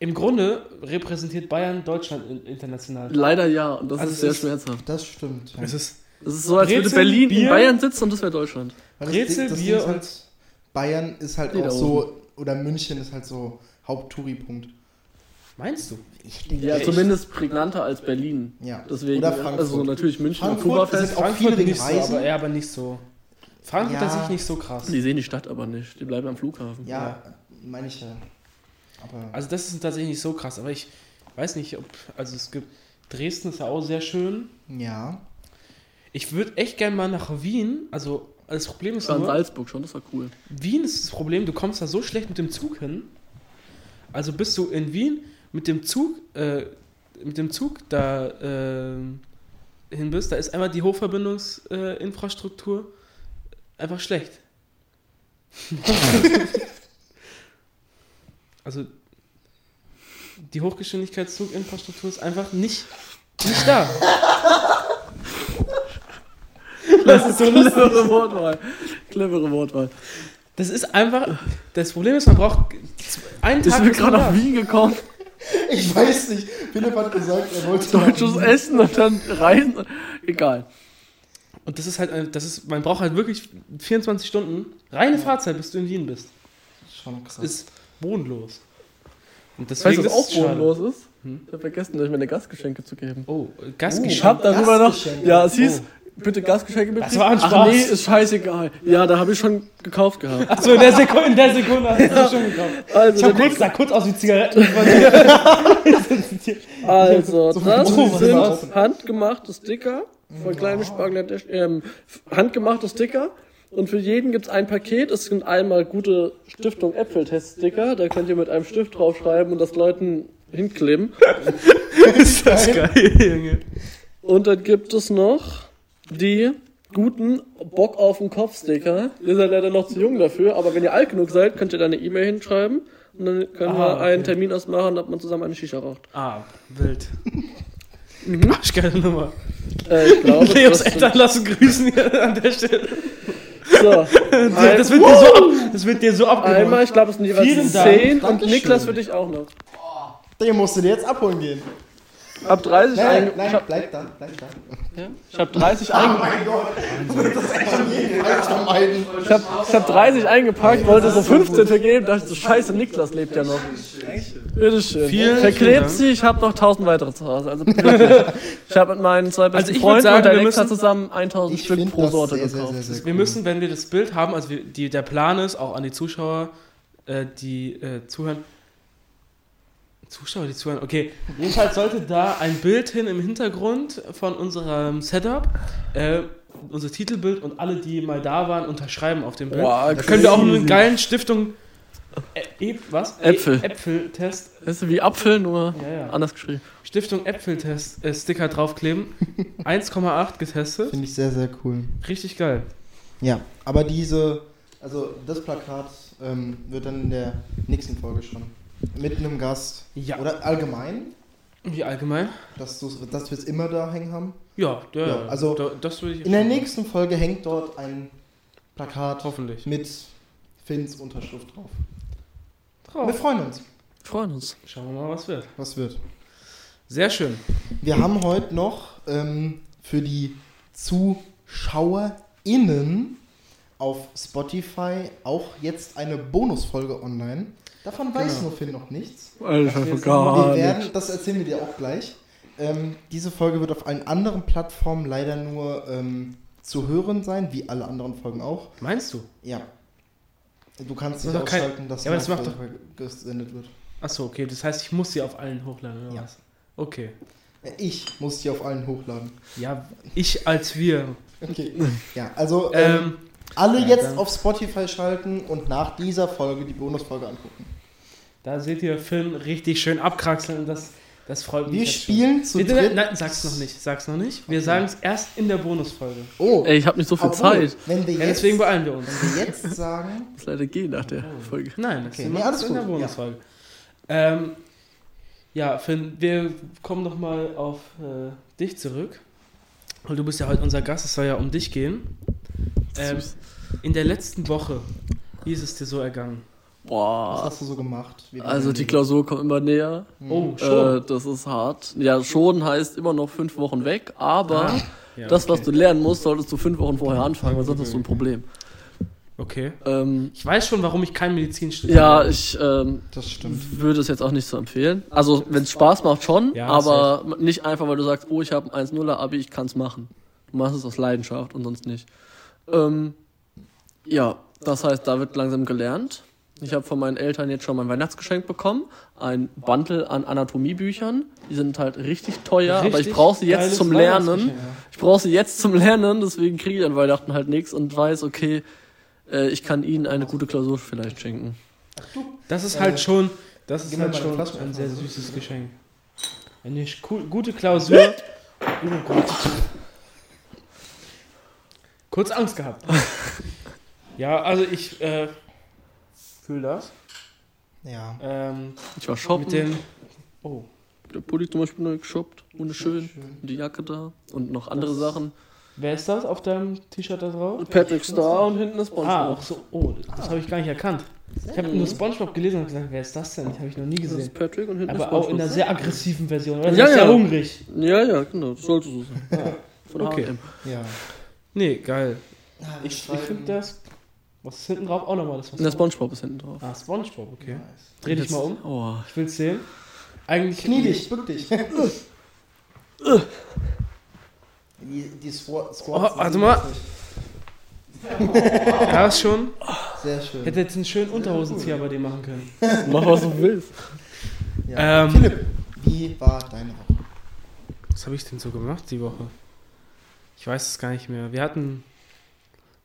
Im Grunde repräsentiert Bayern Deutschland in- international. Leider ja, und das Also ist sehr ist- schmerzhaft. Das stimmt. Ja. Es ist Es ist so, als würde Brezel, Berlin Bier- in Bayern sitzen und das wäre Deutschland. Weil Brezel, das, Bier ist und- halt, Bayern ist halt auch so, oder München ist halt so Haupttouri-Punkt. Meinst du? Ich denke, Ja, echt. zumindest prägnanter als Berlin. Ja. Deswegen, Oder Frankfurt. also natürlich München Frankfurt Oktoberfest. sind auch Frankfurt viele nicht so, aber, ja, aber nicht so. Frankfurt Ja. ja. sich nicht so krass. Die sehen die Stadt aber nicht. Die bleiben am Flughafen. Ja, meine ich ja. Aber Also das ist tatsächlich nicht so krass, aber ich weiß nicht, ob, also es gibt, Dresden ist ja auch sehr schön. ja. Ich würde echt gerne mal nach Wien, also das Problem ist Ich war in nur, Salzburg schon, das war cool. Wien ist das Problem, du kommst da so schlecht mit dem Zug hin. Also bist du in Wien mit dem Zug, äh, mit dem Zug da äh, hin bist, da ist einmal die Hochverbindungsinfrastruktur äh, einfach schlecht. also die Hochgeschwindigkeitszuginfrastruktur ist einfach nicht, nicht da. Das ist so. Clevere Wortwahl. Clevere Wortwahl. Das ist einfach. Das Problem ist, man braucht einen Ich Tag. bin bis man gerade nach. Wien gekommen, Ich weiß nicht. Philipp hat gesagt, er wollte. deutsches Essen und dann rein. Egal. Und das ist halt, ein- das ist, man braucht halt wirklich 24 Stunden reine Fahrzeit, bis du in Wien bist. Schon krass. Ist bodenlos. Und Weißt deswegen du, was auch schade. bodenlos ist? Hm? Ich habe vergessen, euch meine Gastgeschenke zu geben. Oh, Ich Gastgeschenk. hab darüber noch. Gastgeschenke. Ja, es hieß, Oh. bitte Gastgeschenke mit. Das war ein Ach Spaß. nee, ist scheißegal. Ja, da habe ich schon gekauft gehabt. Achso, in der Sekunde, in der Sekunde hast du schon gekauft. Also, Schau der kurz, sah kurz aus wie Zigaretten. Also, So das sind handgemachte Sticker von kleine Spargel, ähm, handgemachte Sticker. Und für jeden gibt's ein Paket. Es sind einmal gute Stiftung Äpfeltest-Sticker. Da könnt ihr mit einem Stift draufschreiben und das Leuten hinkleben. ist das geil, Junge. Und dann gibt es noch die guten Bock auf den Kopf Sticker. Ihr seid leider noch zu jung dafür, aber wenn ihr alt genug seid, könnt ihr da eine E-Mail hinschreiben Und dann können Ah, wir einen okay. Termin ausmachen, ob man zusammen eine Shisha raucht. Ah, wild. Mhm. Arschgeile Nummer. Äh, ich glaube, Leos Eltern lassen grüßen hier an der Stelle. So, Das wird, dir so, ab, das wird dir so abgenommen. einmal, ich glaube, es sind jeweils Vielen Dank. 10 und Dankeschön. Niklas für dich auch noch. Den musst du dir jetzt abholen gehen. Ab 30 Nein, nein, ich hab, bleib da, bleib da. ja, ich hab 30 einge mein Gott. Das echt jedem Fall vermeiden. ich hab, ich hab 30 eingepackt, wollte so 15 vergeben, dachte so, scheiße, Niklas lebt ja noch. Bitteschön. Vielen, Verklebt sie, ich habe noch 1000 weitere zu Hause. Also. Ich habe mit meinen zwei besten Also ich Freunden sagen, und der wir Alexa müssen- zusammen 1000 Ich Stück pro Sorte sehr, sehr, gekauft. sehr, sehr cool. Wir müssen, wenn wir das Bild haben, also wir, die, der Plan ist, auch an die Zuschauer, äh, die äh, zuhören. Zuschauer, die zuhören, okay. Jedenfalls sollte da ein Bild hin im Hintergrund von unserem Setup. Äh, unser Titelbild und alle, die mal da waren, unterschreiben auf dem Bild. Boah, da können wir auch einen geilen Stiftung. Ä- Ä- was? Äpfel. Ä- Äpfeltest. Weißt du, wie Apfel, nur Ja, ja. anders geschrieben. Stiftung Äpfeltest äh, Sticker draufkleben. 1,8 getestet. Finde ich sehr, sehr cool. Richtig geil. Ja, aber diese, also das Plakat ähm, wird dann in der nächsten Folge schon mit einem Gast Ja. oder allgemein, Wie allgemein? dass, dass wir es immer da hängen haben. Ja, ja, Ja, also da, das würde ich In der nächsten Folge hängt dort ein Plakat Hoffentlich. mit Finns Unterschrift drauf. Drauf. Wir freuen uns. Freuen uns. Schauen wir mal, was wird. Was wird? Sehr schön. Wir haben heute noch ähm, für die ZuschauerInnen auf Spotify auch jetzt eine Bonusfolge online. Davon weiß Genau. nur Finn noch nichts. Alter, jetzt Wir werden, das erzählen wir dir auch gleich. Ähm, diese Folge wird auf allen anderen Plattformen leider nur ähm, zu hören sein, wie alle anderen Folgen auch. Meinst du? Ja. Du kannst nicht macht kein- ausschalten, dass Ja, das macht Spotify gesendet wird. Achso, okay. Das heißt, ich muss sie auf allen hochladen, oder Ja. was? Okay. Äh, Ich muss die auf allen hochladen. Ja, ich als wir. Okay. Ja, also ähm, Ähm, alle ja, jetzt dann- auf Spotify schalten und nach dieser Folge die Bonusfolge angucken. Da seht ihr Finn richtig schön abkraxeln und das, das freut mich. Wir jetzt spielen zu Schon. Bitte, dritt. nein, sag's noch nicht. Sag's noch nicht. Wir Okay. sagen es erst in der Bonusfolge. Oh, Ey, ich habe nicht so viel Zeit. Wenn wir Ja, jetzt, deswegen beeilen wir uns. wenn wir jetzt sagen, muss leider gehen nach der Folge. Nein, das Okay, nee, alles in gut, der ja. Bonusfolge. Ähm, ja, Finn, wir kommen nochmal auf äh, dich zurück. Weil du bist ja heute unser Gast, es soll ja um dich gehen. Ähm, in der letzten Woche, wie ist es dir so ergangen? Was Boah. hast du so gemacht? Also die Klausur kommt immer näher. Oh, schon. Äh, das ist hart. Ja, schon heißt immer noch fünf Wochen weg, aber Ah, ja, das, was okay. du lernen musst, solltest du fünf Wochen vorher anfangen, weil sonst hast du ein Problem. Okay. Ähm, Ich weiß schon, warum ich kein Medizin studiere. ja, ich ähm, würde es jetzt auch nicht so empfehlen. Also, wenn es Spaß macht, schon, Ja, aber nicht einfach, weil du sagst, oh, ich habe ein 1-0er Abi, ich kann es machen. Du machst es aus Leidenschaft und sonst nicht. Ähm, ja, das heißt, da wird langsam gelernt. Ich habe von meinen Eltern jetzt schon mein Weihnachtsgeschenk bekommen. Ein Bundle an Anatomiebüchern. Die sind halt richtig teuer, aber ich Richtig brauche sie jetzt zum Lernen. Ich brauche sie jetzt zum Lernen, deswegen kriege ich an Weihnachten halt nichts und weiß, okay, äh, ich kann ihnen eine gute Klausur vielleicht schenken. Das ist halt schon, das ist halt schon ein sehr süßes Geschenk. Eine gute Klausur. Oh Gott. Kurz Angst gehabt. Ja, also ich äh, fühle das. Ja. Ähm, Ich war shoppen. mit den. Oh. Der Pulli zum Beispiel neu geshoppt, wunderschön. Schön. Die Jacke da und noch andere Das- Sachen. Wer ist das auf deinem T-Shirt da drauf? Patrick Star und hinten ist Ah, SpongeBob. auch so. Oh, das habe ich gar nicht erkannt. Ich habe nur SpongeBob gelesen und gesagt, wer ist das denn? Die habe ich noch nie Das gesehen. ist Patrick und hinten Aber ist auch in einer SpongeBob. sehr aggressiven Version. Oder? Ja, sehr ja. hungrig. Ja, ja, genau, das sollte so sein. Von Okay. H&M. Ja. Nee, geil. Ja, Ich, ich finde das. Was ist hinten drauf? Auch nochmal das was. SpongeBob ist hinten drauf. Ah, Spongebob, okay. Nice. Dreh dich mal um. Oh. Ich will's sehen. Eigentlich. Knie dich, bück dich. die die Squat, Squats. Oh, warte mal. Ja, ist schon. Sehr schön. Hätte jetzt einen schönen Unterhosenzieher bei dir machen können. Mach was du willst. Ja. Ähm, Philipp, wie war deine Woche? Was habe ich denn so gemacht die Woche? Ich weiß es gar nicht mehr. Wir hatten.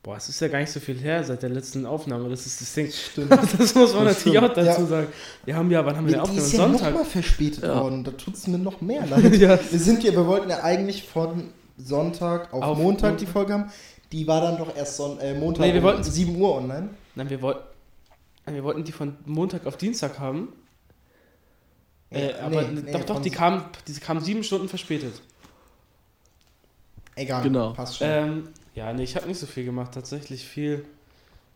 Boah, es ist ja gar nicht so viel her seit der letzten Aufnahme. Das ist das Ding. Stimmt. Das muss man Das natürlich auch stimmt, dazu ja. sagen. Wir haben ja, wann haben wir Die den aufgenommen? ist ja Sonntag. nochmal verspätet Ja. worden. Da tut es mir noch mehr leid. ja. Wir sind hier, wir wollten ja eigentlich von Sonntag auf, Auf Montag die Folge haben. Die war dann doch erst Son äh, Montag Nee, wir um wollten- 7 Uhr online. Nein, wir wollten. Wir wollten die von Montag auf Dienstag haben. Äh, Nee, aber nee, nee, doch, doch, die kam, die kam sieben Stunden verspätet. Egal, Genau. passt schon. Ähm, ja, nee, ich habe nicht so viel gemacht. Tatsächlich viel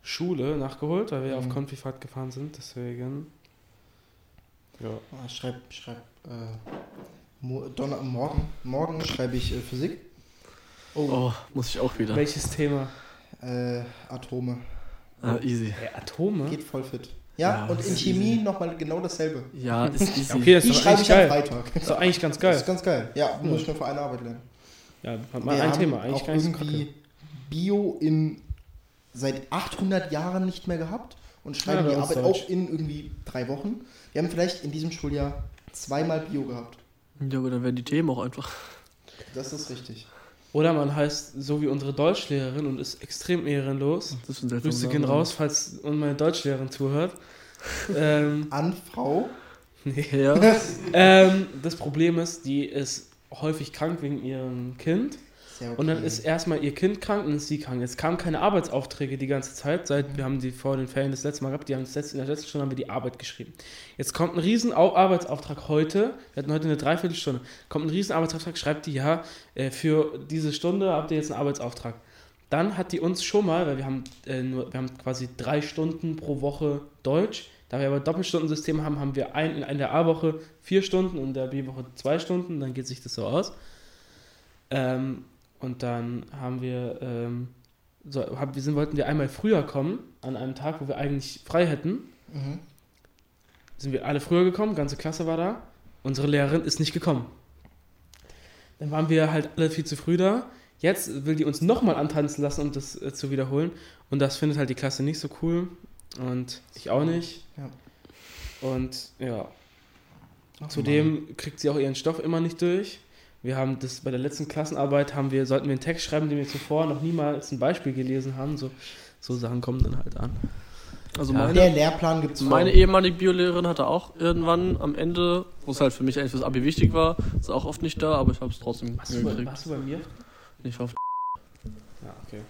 Schule nachgeholt, weil wir Mhm. auf Konfifahrt gefahren sind. Deswegen. Ja. Ah, schreib, schreib, äh, mo Donner morgen, morgen schreibe ich äh, Physik. Oh, muss ich auch wieder. Welches Thema? Äh, Atome. Ah, easy. Äh, Atome? Geht voll fit. Ja, Ja, und das in Chemie nochmal genau dasselbe. Ja, ist easy. Okay, das Die ist doch schreibe eigentlich ich am geil. Freitag. Das ist doch eigentlich ganz Das geil. ist ganz geil. Ja, muss ich nur für eine Arbeit lernen. Ja, hat mal Wir ein Thema. Eigentlich auch gar nicht so kacke. Bio in seit 800 Jahren nicht mehr gehabt und schreiben Ja, die Arbeit auch in irgendwie drei Wochen. Wir haben vielleicht in diesem Schuljahr zweimal Bio gehabt. Ja, aber dann werden die Themen auch einfach. Das ist richtig. Oder man heißt so wie unsere Deutschlehrerin und ist extrem ehrenlos. Das ist Grüße gehen raus, falls meine Deutschlehrerin zuhört. ähm, An Frau. nee. Ja. ähm, das Problem ist, die ist häufig krank wegen ihrem Kind. Okay. Und dann ist erstmal ihr Kind krank und ist sie krank. Es kamen keine Arbeitsaufträge die ganze Zeit, seit wir haben die vor den Ferien das letzte Mal gehabt. Die haben das letzte, in der letzten Stunde haben wir die Arbeit geschrieben. Jetzt kommt ein riesen Au- Arbeitsauftrag heute. Wir hatten heute eine Dreiviertelstunde. Kommt ein riesen Arbeitsauftrag, schreibt die, ja, äh, für diese Stunde habt ihr jetzt einen Arbeitsauftrag. Dann hat die uns schon mal, weil wir haben, äh, nur, wir haben quasi drei Stunden pro Woche Deutsch. Da wir aber Doppelstundensystem haben, haben wir ein, in der A-Woche vier Stunden und in der B-Woche zwei Stunden. Dann geht sich das so aus. Ähm, und dann haben wir, ähm, so, hab, wir sind, wollten wir einmal früher kommen, an einem Tag, wo wir eigentlich frei hätten. Mhm. Sind wir alle früher gekommen, ganze Klasse war da. Unsere Lehrerin ist nicht gekommen. Dann waren wir halt alle viel zu früh da. Jetzt will die uns nochmal antanzen lassen, um das äh, zu wiederholen. Und das findet halt die Klasse nicht so cool. Und ich auch nicht. Ja. Und ja, Ach, Zudem kriegt sie auch ihren Stoff immer nicht durch. Wir haben das bei der letzten Klassenarbeit haben wir, sollten wir einen Text schreiben, den wir zuvor noch niemals ein Beispiel gelesen haben. So, so Sachen kommen dann halt an. Also Ja. Meine, Der Lehrplan gibt es meine ehemalige Biolehrerin hatte auch irgendwann am Ende, wo es halt für mich eigentlich fürs Abi wichtig war, ist auch oft nicht da, aber ich habe es trotzdem Warst du, bei, warst du bei mir? Ich hoffe. Ja, okay.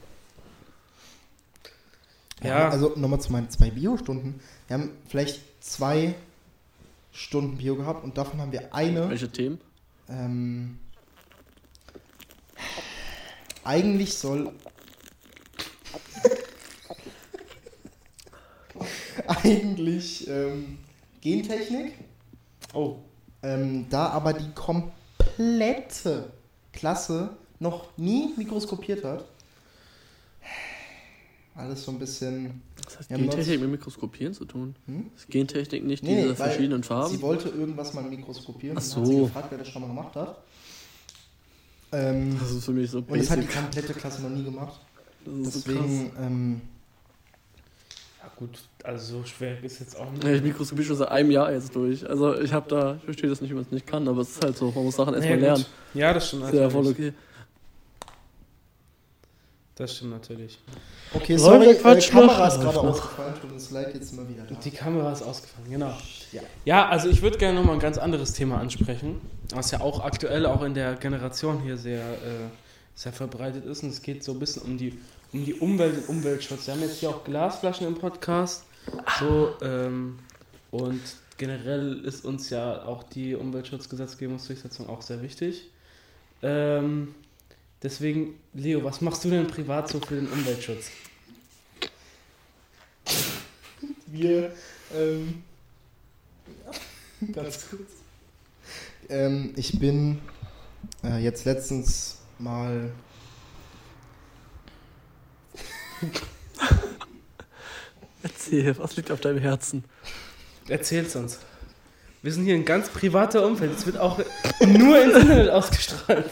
Ja, Ja. also nochmal zu meinen zwei Bio-Stunden. Wir haben vielleicht zwei Stunden Bio gehabt und davon haben wir eine. Welche Themen? Ähm, eigentlich soll. eigentlich ähm, Gentechnik. Oh, Ähm, da aber die komplette Klasse noch nie mikroskopiert hat. Alles so ein bisschen. Das hat Gentechnik mit Mikroskopieren zu tun. Hm? Ist Gentechnik nicht Nee, diese nee, verschiedenen Farben? Sie wollte irgendwas mal mikroskopieren Ach und hat sie so. gefragt, wer das schon mal gemacht hat. Ähm, Das ist für mich so und das hat die basic. komplette Klasse noch nie gemacht. Das ist so. Deswegen, ähm, ja gut, also so schwer ist jetzt auch nicht. Ja, ich mikroskopiere schon seit einem Jahr jetzt durch. Also ich habe da, ich verstehe das nicht, wenn man es nicht kann, aber es ist halt so, man muss Sachen erstmal Ja, lernen. Ja, das stimmt Ist ja voll okay. Das stimmt natürlich. okay, Sollen sorry, wir äh, Kamera ist gerade ausgefallen, tut uns leid, jetzt wir wieder da. Die Kamera ist ausgefallen, genau. Ja. Ja, also ich würde gerne nochmal ein ganz anderes Thema ansprechen, was ja auch aktuell auch in der Generation hier sehr, äh, sehr verbreitet ist. Und es geht so ein bisschen um die, um die Umwelt und Umweltschutz. Wir haben jetzt hier auch Glasflaschen im Podcast. So, ähm, und generell ist uns ja auch die Umweltschutzgesetzgebungsdurchsetzung auch sehr wichtig. Ähm, deswegen, Leo, was machst du denn privat so für den Umweltschutz? Wir, ähm, ganz kurz. Ähm, ich bin äh, jetzt letztens mal Erzähl, was liegt auf deinem Herzen? Erzähl's uns. Wir sind hier ein ganz privater Umfeld. Es wird auch nur ins Internet ausgestrahlt.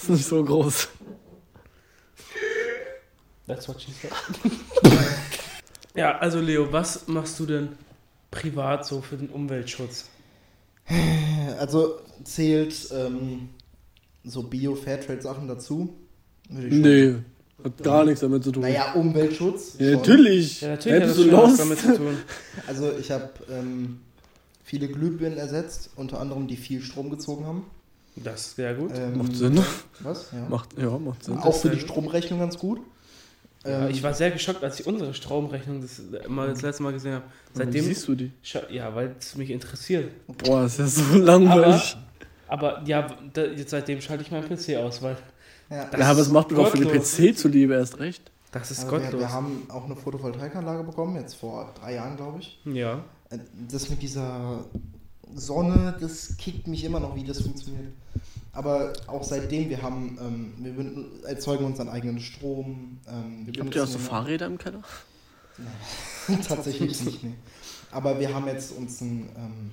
Das ist nicht so groß. That's what she said. ja, also Leo, was machst du denn privat so für den Umweltschutz? Also zählt ähm, so Bio-Fairtrade-Sachen dazu? Nee, hat gar nichts damit zu tun. Naja, Umweltschutz. ja, natürlich. Ja, natürlich hat das du schon was los? damit zu tun. Also ich habe ähm, viele Glühbirnen ersetzt, unter anderem die viel Strom gezogen haben. Das ist sehr gut. Ähm, Macht Sinn. Was? Ja. Macht, ja, macht Sinn. Auch für die. Stromrechnung ganz gut. Ja, Ähm, ich war sehr geschockt, als ich unsere Stromrechnung das, mal das letzte Mal gesehen habe. Wie Seitdem, siehst du die? Ja, weil es mich interessiert. Boah, ist ja so langweilig. Aber ja, da, jetzt seitdem schalte ich meinen PC aus, weil ja, das- Ja, aber es macht mir auch für den. PC zuliebe erst recht. das ist also wir, gottlos. wir haben auch eine Photovoltaikanlage bekommen, jetzt vor drei Jahren, glaube ich. ja. Äh, Das mit dieser Sonne, das kickt mich immer noch, wie das funktioniert. Aber auch seitdem, wir haben, ähm, wir erzeugen unseren eigenen Strom. Ähm, wir Habt ihr auch so Fahrräder im Keller? Tatsächlich nicht, nee. Aber wir haben jetzt uns ein. Ähm,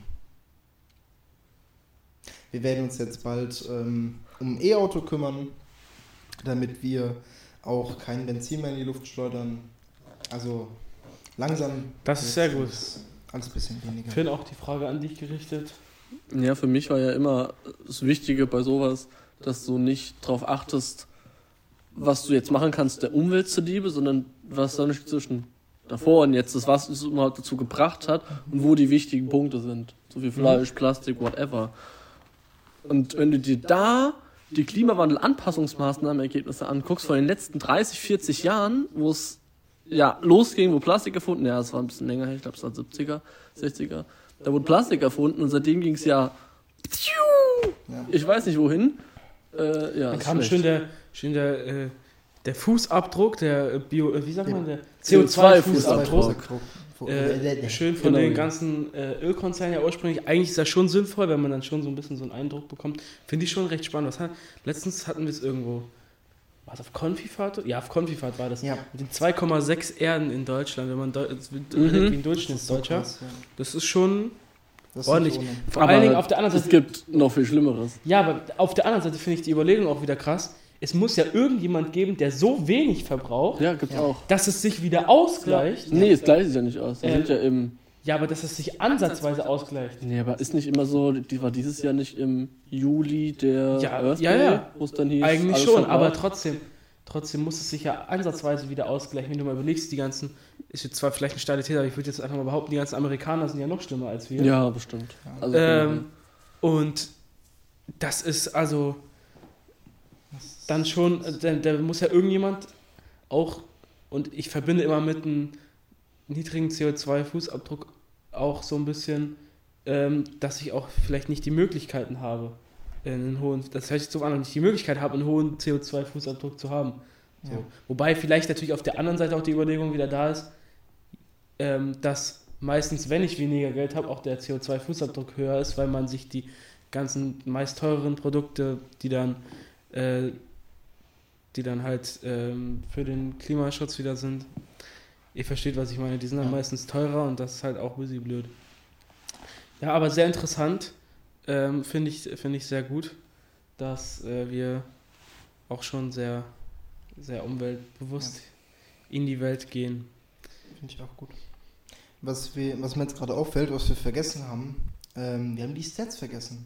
wir werden uns jetzt bald ähm, um ein E-Auto kümmern, damit wir auch kein Benzin mehr in die Luft schleudern. Also langsam. Das ist sehr gut. Alles ein bisschen weniger. Finn, auch die Frage an dich gerichtet. Ja, für mich war ja immer das Wichtige bei sowas, dass du nicht darauf achtest, was du jetzt machen kannst der Umwelt zuliebe, sondern was da nicht zwischen davor und jetzt ist, was es überhaupt dazu gebracht hat und wo die wichtigen Punkte sind. So wie Fleisch, Plastik, whatever. Und wenn du dir da die Klimawandel-Anpassungsmaßnahmen-Ergebnisse anguckst von den letzten 30, 40 Jahren, wo es ja losging, wo Plastik erfunden, ja, es war ein bisschen länger her, ich glaube, es war 70er, 60er, da wurde Plastik erfunden und seitdem ging es ja, Ja. ich weiß nicht wohin. Äh, ja, Dann kam schön der, schön der, äh, der Fußabdruck, der äh, Bio, äh, wie sagt man, der CO2-Fußabdruck. CO2-Fußabdruck. Äh, schön von Genau. den ganzen äh, Ölkonzernen ja ursprünglich. Eigentlich ist das schon sinnvoll, wenn man dann schon so ein bisschen so einen Eindruck bekommt. Finde ich schon recht spannend. Was hat, letztens hatten wir es irgendwo. War es auf Konfifahrt? Ja, auf Konfifahrt war das. Ja. Mit den 2,6 Erden in Deutschland, wenn man Deu es Mhm. wie ein so Durchschnittsdeutscher. krass, ja. Das ist schon Das ordentlich. Vor Aber allen Dingen auf der anderen Es Seite. gibt noch viel Schlimmeres. Ja, aber auf der anderen Seite finde ich die Überlegung auch wieder krass. Es muss ja irgendjemand geben, der so wenig verbraucht, Ja, gibt's Ja. auch. dass es sich wieder ausgleicht. Nee, es gleicht sich ja nicht aus. Die Äh, sind ja im. Ja, aber dass es sich ansatzweise ausgleicht. Nee, aber ist nicht immer so, die war dieses Jahr nicht im Juli der Ja, Earth ja, Day, ja. wo es dann hieß. Eigentlich alles schon, aber trotzdem, trotzdem muss es sich ja ansatzweise wieder ausgleichen. Wenn du mal überlegst, die ganzen, ist jetzt zwar vielleicht eine steile These, aber ich würde jetzt einfach mal behaupten, die ganzen Amerikaner sind ja noch schlimmer als wir. Ja, bestimmt. Also, Ähm, und das ist also dann schon, da, da muss ja irgendjemand auch, und ich verbinde immer mit einem niedrigen CO2-Fußabdruck auch so ein bisschen, ähm, dass ich auch vielleicht nicht die Möglichkeiten habe, einen hohen, das hört sich so an, nicht die Möglichkeit habe, einen hohen CO2-Fußabdruck zu haben. So. Ja. Wobei vielleicht natürlich auf der anderen Seite auch die Überlegung wieder da ist, ähm, dass meistens, wenn ich weniger Geld habe, auch der CO2-Fußabdruck höher ist, weil man sich die ganzen meist teureren Produkte, die dann, äh, die dann halt ähm, für den Klimaschutz wieder sind, ihr versteht, was ich meine, die sind dann Ja. meistens teurer und das ist halt auch ein bisschen blöd. Ja, aber sehr interessant, ähm, finde ich, finde ich sehr gut, dass äh, wir auch schon sehr, sehr umweltbewusst in die Welt gehen. Finde ich auch gut. Was, wir, was mir jetzt gerade auffällt, was wir vergessen haben, ähm, wir haben die Stats vergessen.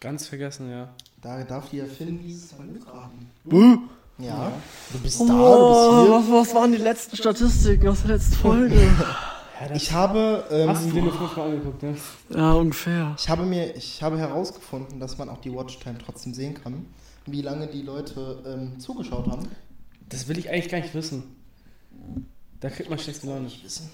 Ganz vergessen, ja. Da darf die ja Finn dieses Ja, du bist Oh, da, du was, was waren die letzten Statistiken aus der letzten Folge? bist hier. Ich habe, Hast du ähm, dir fünfmal angeguckt, ne? ja, ungefähr. ich habe mir, ich habe herausgefunden, dass man auch die Watchtime trotzdem sehen kann, wie lange die Leute ähm, zugeschaut haben. Das will ich eigentlich gar nicht wissen. Da kriegt man schlechte Laune. Nicht wissen.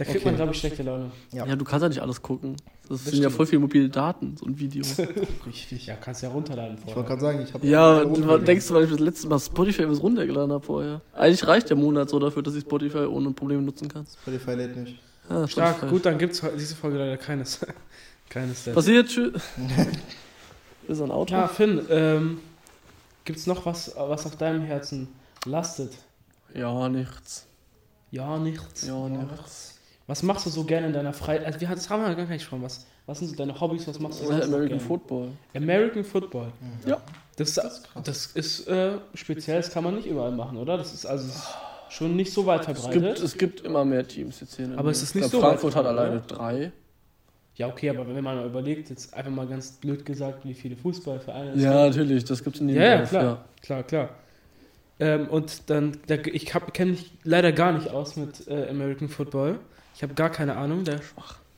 Da kriegt Okay. man, glaube ich, schlechte Laune. Ja. Ja. du kannst ja nicht alles gucken. Das, Das sind ja stimmt. voll viele mobile Daten, so ein Video. Richtig. Ja, kannst ja runterladen Ich wollte vorher. gerade sagen, ich habe. ja, du denkst du, weil ich das letzte Mal Spotify was runtergeladen habe vorher. Eigentlich reicht der Monat so dafür, dass ich Spotify ohne Probleme nutzen kann. Spotify lädt nicht. Ja, Stark, Spotify. gut, dann gibt es diese Folge leider keines. keines Stats. Passiert, tschüss. Ist ein Auto? Ja, Finn, ähm, gibt es noch was, was auf deinem Herzen lastet? Ja, nichts. Ja, nichts. Ja, nichts. Was machst du so gerne in deiner Freizeit? Also, wir das haben wir gar nicht schon. Was, was sind so deine Hobbys? Was machst du sonst American gerne? Football. American Football. Ja. Das, das ist äh, speziell, das kann man nicht überall machen, oder? Das ist also schon nicht so weit Es gibt, verbreitet. es gibt immer mehr Teams jetzt hier. in Aber es ist nicht Ich glaub, so Frankfurt hat alleine oder? drei. Ja, okay, aber wenn man mal überlegt, jetzt einfach mal ganz blöd gesagt, wie viele Fußballvereine es Ja, gibt. natürlich, das gibt es in Ja, jedem ja, Dorf, klar. Klar, klar. Ähm, und dann, da, ich kenne mich leider gar nicht aus mit äh, American Football. Ich habe gar keine Ahnung. Da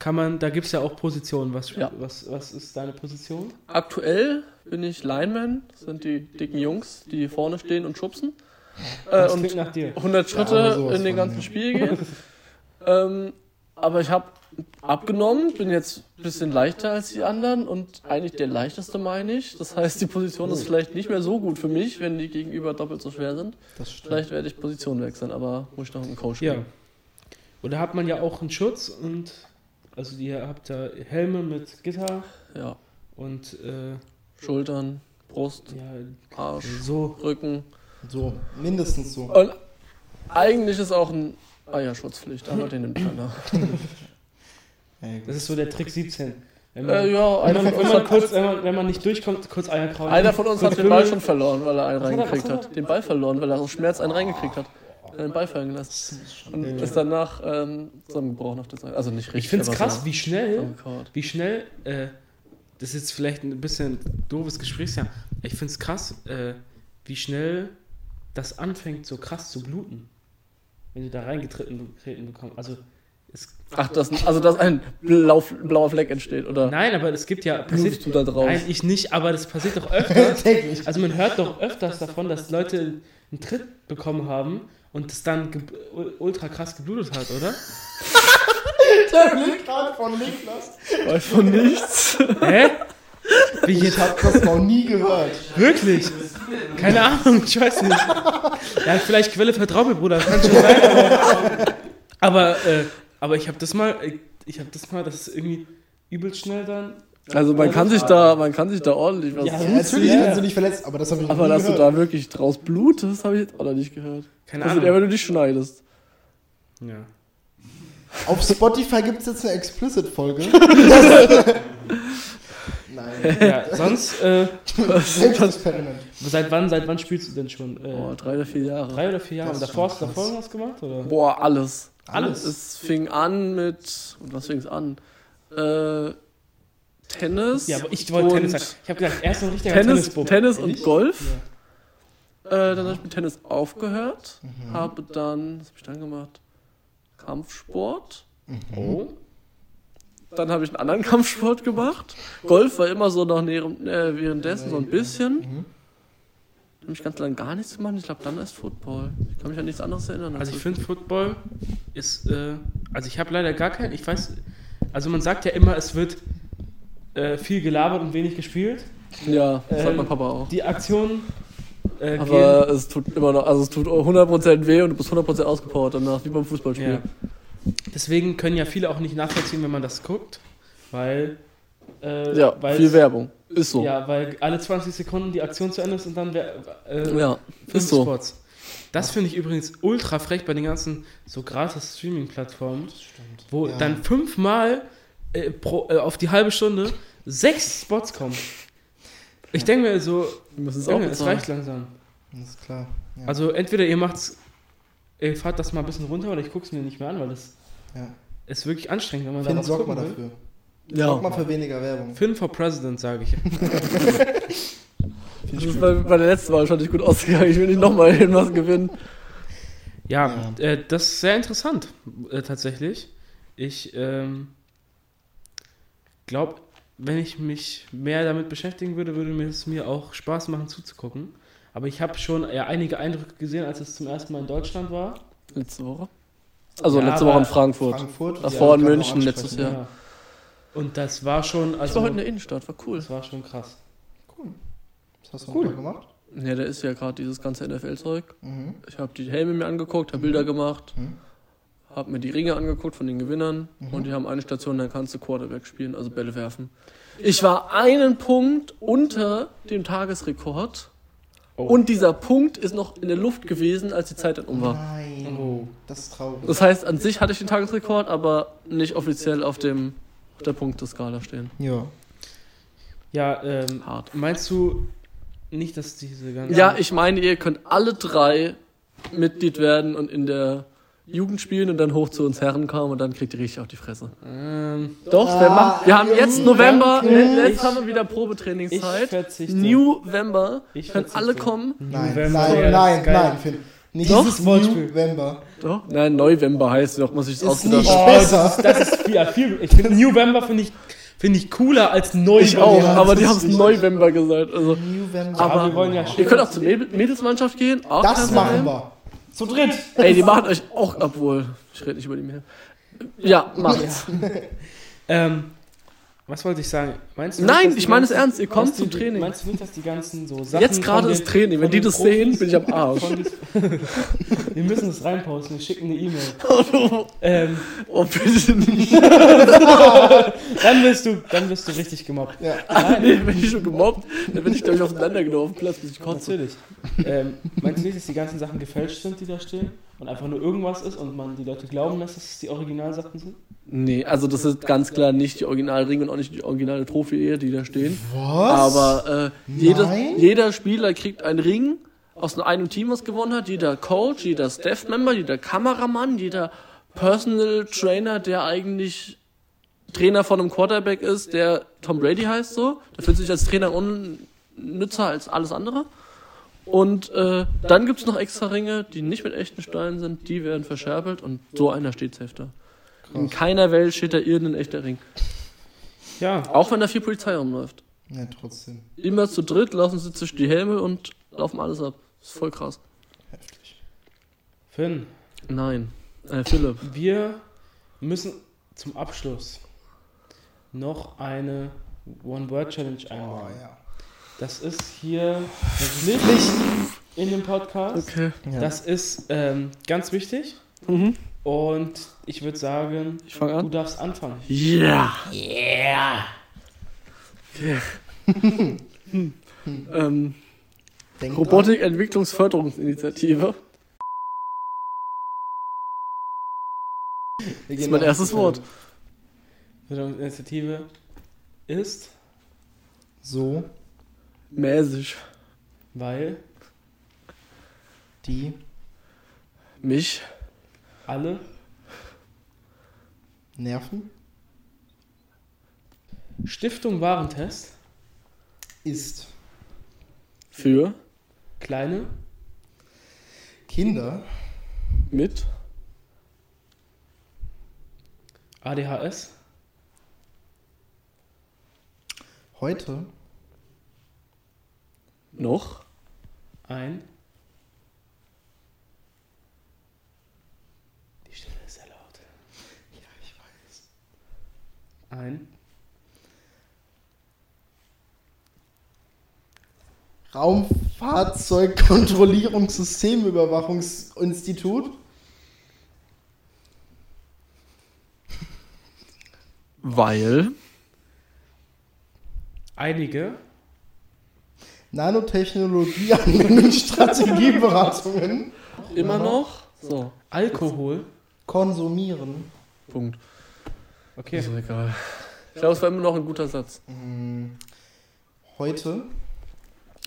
kann man, da gibt es ja auch Positionen. Was, Ja. was, was ist deine Position? Aktuell bin ich Lineman. Das sind die dicken Jungs, die vorne stehen und schubsen. äh, Das und klingt nach dir. 100 Ja, aber Schritte sowas in den ganzen ja. Spiel gehen. ähm, aber ich habe abgenommen, bin jetzt ein bisschen leichter als die anderen und eigentlich der leichteste, meine ich. Das heißt, die Position ist vielleicht nicht mehr so gut für mich, wenn die gegenüber doppelt so schwer sind. Vielleicht werde ich Position wechseln, aber muss ich noch mit einem Coach Ja. Gehen. Oder hat man ja auch einen Schutz und also ihr habt da Helme mit Gitter Ja. und äh, Schultern, Brust, ja, Arsch, so. Rücken. So, mindestens so. Und eigentlich ist auch ein Eierschutzpflicht, aber den nimmt keiner. Das ist so der Trick 17. Wenn man, Äh, ja, wenn, einer man, von, wenn, uns man hat, kurz, wenn, man, wenn man nicht durchkommt, kurz Eier kraulen. einer von uns hat den Ball schon verloren, weil er einen reingekriegt hat. Den Ball verloren, weil er aus Schmerz einen reingekriegt hat. Den Ball fallen gelassen. Und Ja. ist danach ähm, zusammengebrochen auf der Seite. Also nicht richtig. Ich finde es krass, so wie schnell, wie schnell, äh, das ist jetzt vielleicht ein bisschen doofes Gesprächsjahr, ich finde es krass, äh, wie schnell das anfängt, so krass zu bluten. Wenn du da reingetreten getreten bekommst. Also, es, Ach, das, also dass ein blau, blauer Fleck entsteht, oder? nein, aber es gibt ja, passiert, du da drauf? eigentlich nicht, aber das passiert doch öfters. Also man hört doch öfters davon, dass Leute einen Tritt bekommen haben und es dann ge- ultra krass geblutet hat, oder? Der Blick gerade von Niklas. Weiß von nichts. Hä? Wie Ich jetzt? hab das noch nie gehört. Wirklich? Keine Ahnung, ich weiß nicht. Ja, vielleicht Quelle vertrau mir, Bruder, das kann schon sein. Aber, aber, äh, aber ich habe das mal, ich habe das mal, das ist irgendwie übelst schnell dann. Also man kann sich da, man kann sich da ordentlich was Ja, tun. Natürlich ja. kannst du nicht verletzt, aber das habe ich noch Aber dass du gehört. da wirklich draus blutest, habe ich jetzt auch noch nicht gehört. Keine Also eher, Ahnung. wenn du dich schneidest. Ja. Auf Spotify gibt es jetzt eine Explicit-Folge. Nein. ja, sonst, äh, Selbstexperiment. seit wann, seit wann spielst du denn schon? Äh, Boah, drei oder vier Jahre. drei oder vier Jahre? Und davor hast du davor was gemacht? Oder? Boah, alles. Alles? Es fing an mit. Und was fing es an? Äh, Tennis. Ja, aber ich wollte und Tennis sagen. Ich habe gedacht, erst ein richtiger Tennis, Tennisbub. Tennis und Golf. Ja. Äh, dann habe ich mit Tennis aufgehört. Mhm. Habe dann, was habe ich dann gemacht? Kampfsport. Oh. Dann habe ich einen anderen Kampfsport gemacht. Golf war immer so noch neben, äh, währenddessen so ein bisschen. Mhm. Habe ich ganz lange gar nichts gemacht. Ich glaube, dann erst Football. Ich kann mich an nichts anderes erinnern. Also ich finde Football ist, äh, also ich habe leider gar keinen, ich weiß, also man sagt ja immer, es wird äh, viel gelabert und wenig gespielt. ja, das hat ähm, mein Papa auch. Die Aktionen äh, Aber es tut immer noch, also es tut 100% weh und du bist 100% ausgepowert danach, wie beim gehen, Fußballspiel. ja. Deswegen können ja viele auch nicht nachvollziehen, wenn man das guckt, weil äh, Ja, weil viel Werbung. Ist so. Ja, weil alle 20 Sekunden die Aktion zu Ende ist und dann äh, Ja, ist so. Spots. Das finde ich übrigens ultra frech bei den ganzen so gratis Streaming-Plattformen, Stimmt. wo Ja. dann fünfmal äh, pro, äh, auf die halbe Stunde sechs Spots kommen. Ich denke mir so, es reicht langsam. Das ist klar. Ja. Also entweder ihr macht's, ihr fahrt das mal ein bisschen runter oder ich guck's mir nicht mehr an, weil das ja. ist wirklich anstrengend, wenn man da Finn, was sorg mal gucken will. dafür. Ja. Sorg mal für weniger Werbung. Finn for President, sage ich. Das ist bei, bei der letzten Wahl schon nicht gut ausgegangen. Ich will nicht nochmal irgendwas gewinnen. Ja, Äh, das ist sehr interessant, äh, tatsächlich. Ich ähm, glaube, wenn ich mich mehr damit beschäftigen würde, würde mir es mir auch Spaß machen zuzugucken. Aber ich habe schon ja, einige Eindrücke gesehen, als es zum ersten Mal in Deutschland war. Letzte Woche. Also Ja, letzte Woche in Frankfurt. Frankfurt. Davor in kann man München letztes. Jahr. Und das war schon, Ich also war heute in der Innenstadt, war cool. das war schon krass. Cool. Was hast du Cool. gemacht? Ja, da ist ja gerade dieses ganze NFL-Zeug. Mhm. Ich habe die Helme mir angeguckt, habe Bilder gemacht, Mhm. Habe mir die Ringe angeguckt von den Gewinnern Mhm. und die haben eine Station, da kannst du Quarterback spielen, also Bälle werfen. Ich war einen Punkt unter dem Tagesrekord Oh. und dieser Punkt ist noch in der Luft gewesen, als die Zeit dann um war. Nein. Oh. Das ist traurig. Das heißt, an sich hatte ich den Tagesrekord, aber nicht offiziell auf dem auf der Punkteskala stehen. Ja. Ja, ähm, Hart. meinst du nicht, dass diese ganzen... Ja, ich meine, ihr könnt alle drei Mitglied werden und in der Jugend spielen und dann hoch zu uns Herren kommen und dann kriegt ihr richtig auf die Fresse. Ähm, Doch, Ah, macht? Wir haben jetzt November, danke. jetzt haben wir wieder Probetrainingszeit. November, Ich können alle kommen. Nein, November, nein, das nein, ist nein, Finn. Nicht Doch. dieses Wortspiel. November. Doch? Nein, November heißt doch, muss ich es Ist ausgedacht haben. besser. Das ist viel, ja, viel ich finde November finde ich, finde ich cooler als November. Ich auch, Ja, aber das die ist haben es. November gesagt. Also, werden Aber wir wollen ja ihr könnt auch zur Mädel- Mädelsmannschaft gehen. Auch Das machen wir. Zu dritt. Ey, die machen euch auch, obwohl, ich rede nicht über die Mädels. Ja, macht's. Ähm, was wollte ich sagen? Meinst du Nein, dass ich meine es ernst, ihr kommt dass die- zum Training. Meinst du nicht, dass die ganzen so Sachen. Jetzt gerade ist Training. Wenn die das sehen, Profis- bin ich am Arsch. wir müssen das reinposten, wir schicken eine E-Mail. Ähm, Oh, bitte nicht. dann wirst du, dann wirst du richtig gemobbt. Ja. Nee, wenn ich schon gemobbt, dann bin ich, glaube ich, auseinandergenommen auf dem Platz, bis ich kotze. Natürlich. ähm, meinst du nicht, dass die ganzen Sachen gefälscht sind, die da stehen? Und einfach nur irgendwas ist und man die Leute glauben lässt, dass es die Originalsachen sind? Nee, also das ist ganz klar nicht die Originalringe und auch nicht die originale Trophäe, die da stehen. Was? Aber äh, jeder, jeder Spieler kriegt einen Ring aus einem Team, was gewonnen hat. Jeder Coach, jeder Staff-Member, jeder Kameramann, jeder Personal Trainer, der eigentlich Trainer von einem Quarterback ist, der Tom Brady heißt so. Der fühlt sich als Trainer unnützer als alles andere. Und äh, dann gibt's noch extra Ringe, die nicht mit echten Steinen sind, die werden verscherbelt und so einer steht safe da. In keiner Welt steht da irgendein echter Ring. Ja. Auch wenn da viel Polizei rumläuft. Ja, trotzdem. Immer zu dritt lassen sie zwischen die Helme und laufen alles ab. Das ist voll krass. Heftig. Finn, Nein. Äh, Philipp. wir müssen zum Abschluss noch eine One-Word-Challenge Oh, einbauen. ja. Das ist hier Pflicht in dem Podcast. Okay. ja. Das ist ähm, ganz wichtig. Mhm. Und ich würde sagen, Ich fange du darfst anfangen. Ja. Yeah. Okay. ähm, Denk Robotikentwicklungsförderungsinitiative. Das ist mein erstes Wort. Initiative ist, So, Mäßig. weil die Mich. alle Nerven Stiftung Warentest ist Für. kleine Kinder Mit. ADHS heute Noch. ein Die Stille ist sehr laut. Ja, ich weiß. Ein Raumfahrzeugkontrollierungssystemüberwachungsinstitut Weil. einige Nanotechnologie Anwendungsstrategieberatungen Immer noch. So. Alkohol. konsumieren. Punkt. Okay. Ist doch egal. Ich glaube, es war immer noch ein guter Satz. Mm, Heute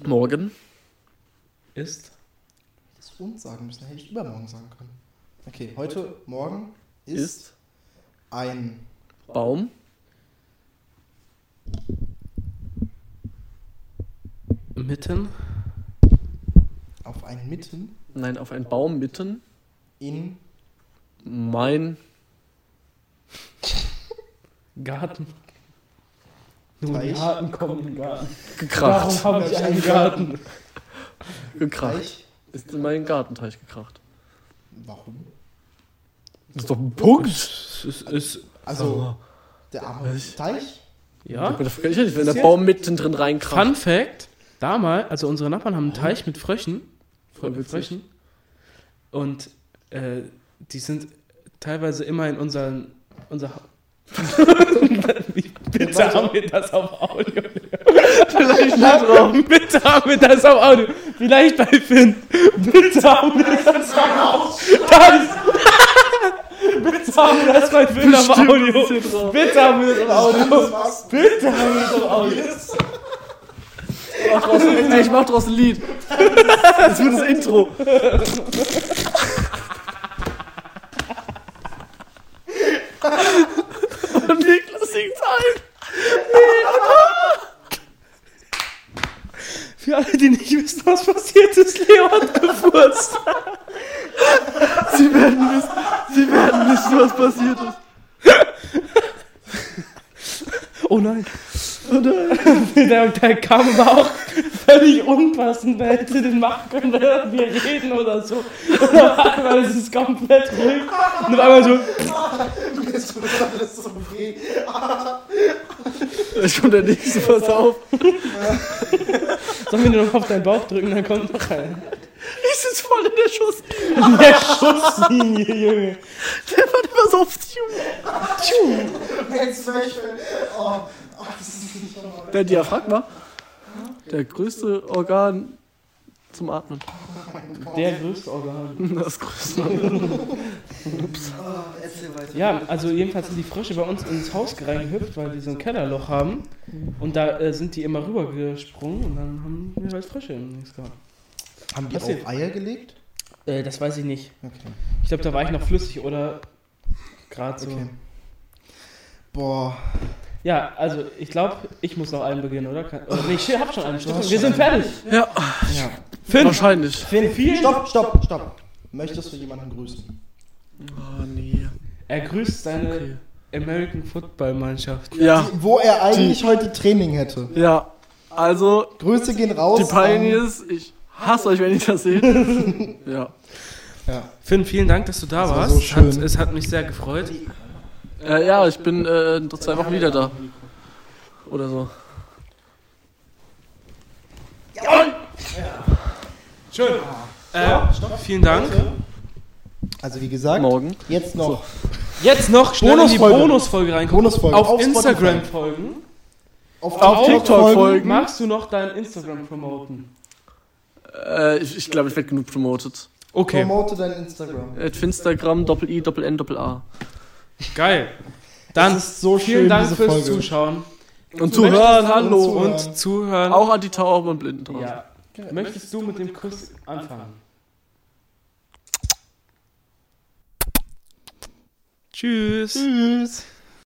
Morgen. Ist das und sagen müssen, hätte ich übermorgen sagen können. Okay, heute, morgen ist, Ist. ein Baum. Mitten auf ein Mitten Nein, auf einen Baum mitten. in Mein. Garten. Nur die Teich. Harten kommen in den Garten. Gekracht. Warum habe ich einen Garten? Gekracht. Teich. Ist in meinen Gartenteich gekracht. Warum? Das ist doch ein Punkt. Es ist, Also der arme? Teich. ja. Ich wenn der Baum mitten drin reinkracht. Fun Fact: Damals, also unsere Nachbarn haben einen Teich mit Fröschen. Witzig. Fröschen. Und äh, die sind teilweise immer in unseren. Unser Bitte haben wir das auf Audio. Vielleicht nicht drauf. Bitte haben wir das auf Audio. Vielleicht bei Finn. Bitte haben wir das auf das. Bitte haben wir das bei Finn auf Audio. Bitte haben wir das auf Audio. Bitte haben wir das auf Audio. Mach draus, ey, ich mach draus ein Lied. Das wird das Intro. Und Niklas singt ein. Für alle, die nicht wissen, was passiert ist, Leo hat gefurzt. Sie werden wissen, sie werden wissen, was passiert ist. Oh nein. Oh nein. Der, der kam aber auch völlig unpassend. Wer hätte den machen können, während wir reden oder so. Und auf einmal ist es komplett ruhig. Und auf einmal so. Mir tut alles so weh. Ich komme der nächste, pass auf. Sollen wir nur noch auf deinen Bauch drücken, dann kommt noch einer. Ich sitze voll in der Schuss. In der Schusslinie, Junge. Der war immer so auf Tune. Jetzt welche. Oh, oh, Der Diaphragma. Der größte Organ zum Atmen. Der größte Organ. Das größte. Weiter. Ja, also jedenfalls sind die Frösche bei uns ins Haus reingehüpft, weil die so ein Kellerloch haben. Und da äh, sind die immer rübergesprungen und dann haben wir halt Frösche im Dings gehabt. Haben die auch Eier gelegt? Äh, das weiß ich nicht. Okay. Ich glaube, da war ich noch flüssig oder gerade so. okay. Boah. Ja, also ich glaube, ich muss noch einen beginnen, oder? Kann, oder nee, ich hab schon einen. Wir sind fertig. Ja, Ja. Fünf. wahrscheinlich. Finn, vielen Stopp, stopp, stopp. Möchtest du jemanden grüßen? Oh, nee. Er grüßt seine Okay. American Football Mannschaft. Ja, Wo er eigentlich heute Training hätte. ja. Also, Grüße gehen raus. die Pioneers, ich hasse euch, wenn ihr das seht. Ja. Ja. Finn, vielen Dank, dass du da Das war warst. so schön. Hat, es hat mich sehr gefreut. Äh, ja, ich bin äh, in zwei Wochen wieder da. Oder so. Schön. Äh, vielen Dank. Also wie gesagt, Morgen. jetzt noch Jetzt noch schnell in die Bonusfolge. Reingucken. Bonusfolge Auf, auf Instagram Spotify. folgen. auf, Auf TikTok folgen. Magst du noch dein Instagram promoten? Äh, ich ich glaube, ich werde genug promoted. Okay, Promote dein Instagram. At Finstagram, Doppel I, Doppel N, Doppel A. geil. Dann so vielen schön, Dank diese fürs Folge. Zuschauen Und möchtest zuhören, hallo. zuhören. und Zuhören. Auch an die Tauben und Blinden draußen. ja. Möchtest du mit dem Kuss anfangen? Tschüss. Tschüss.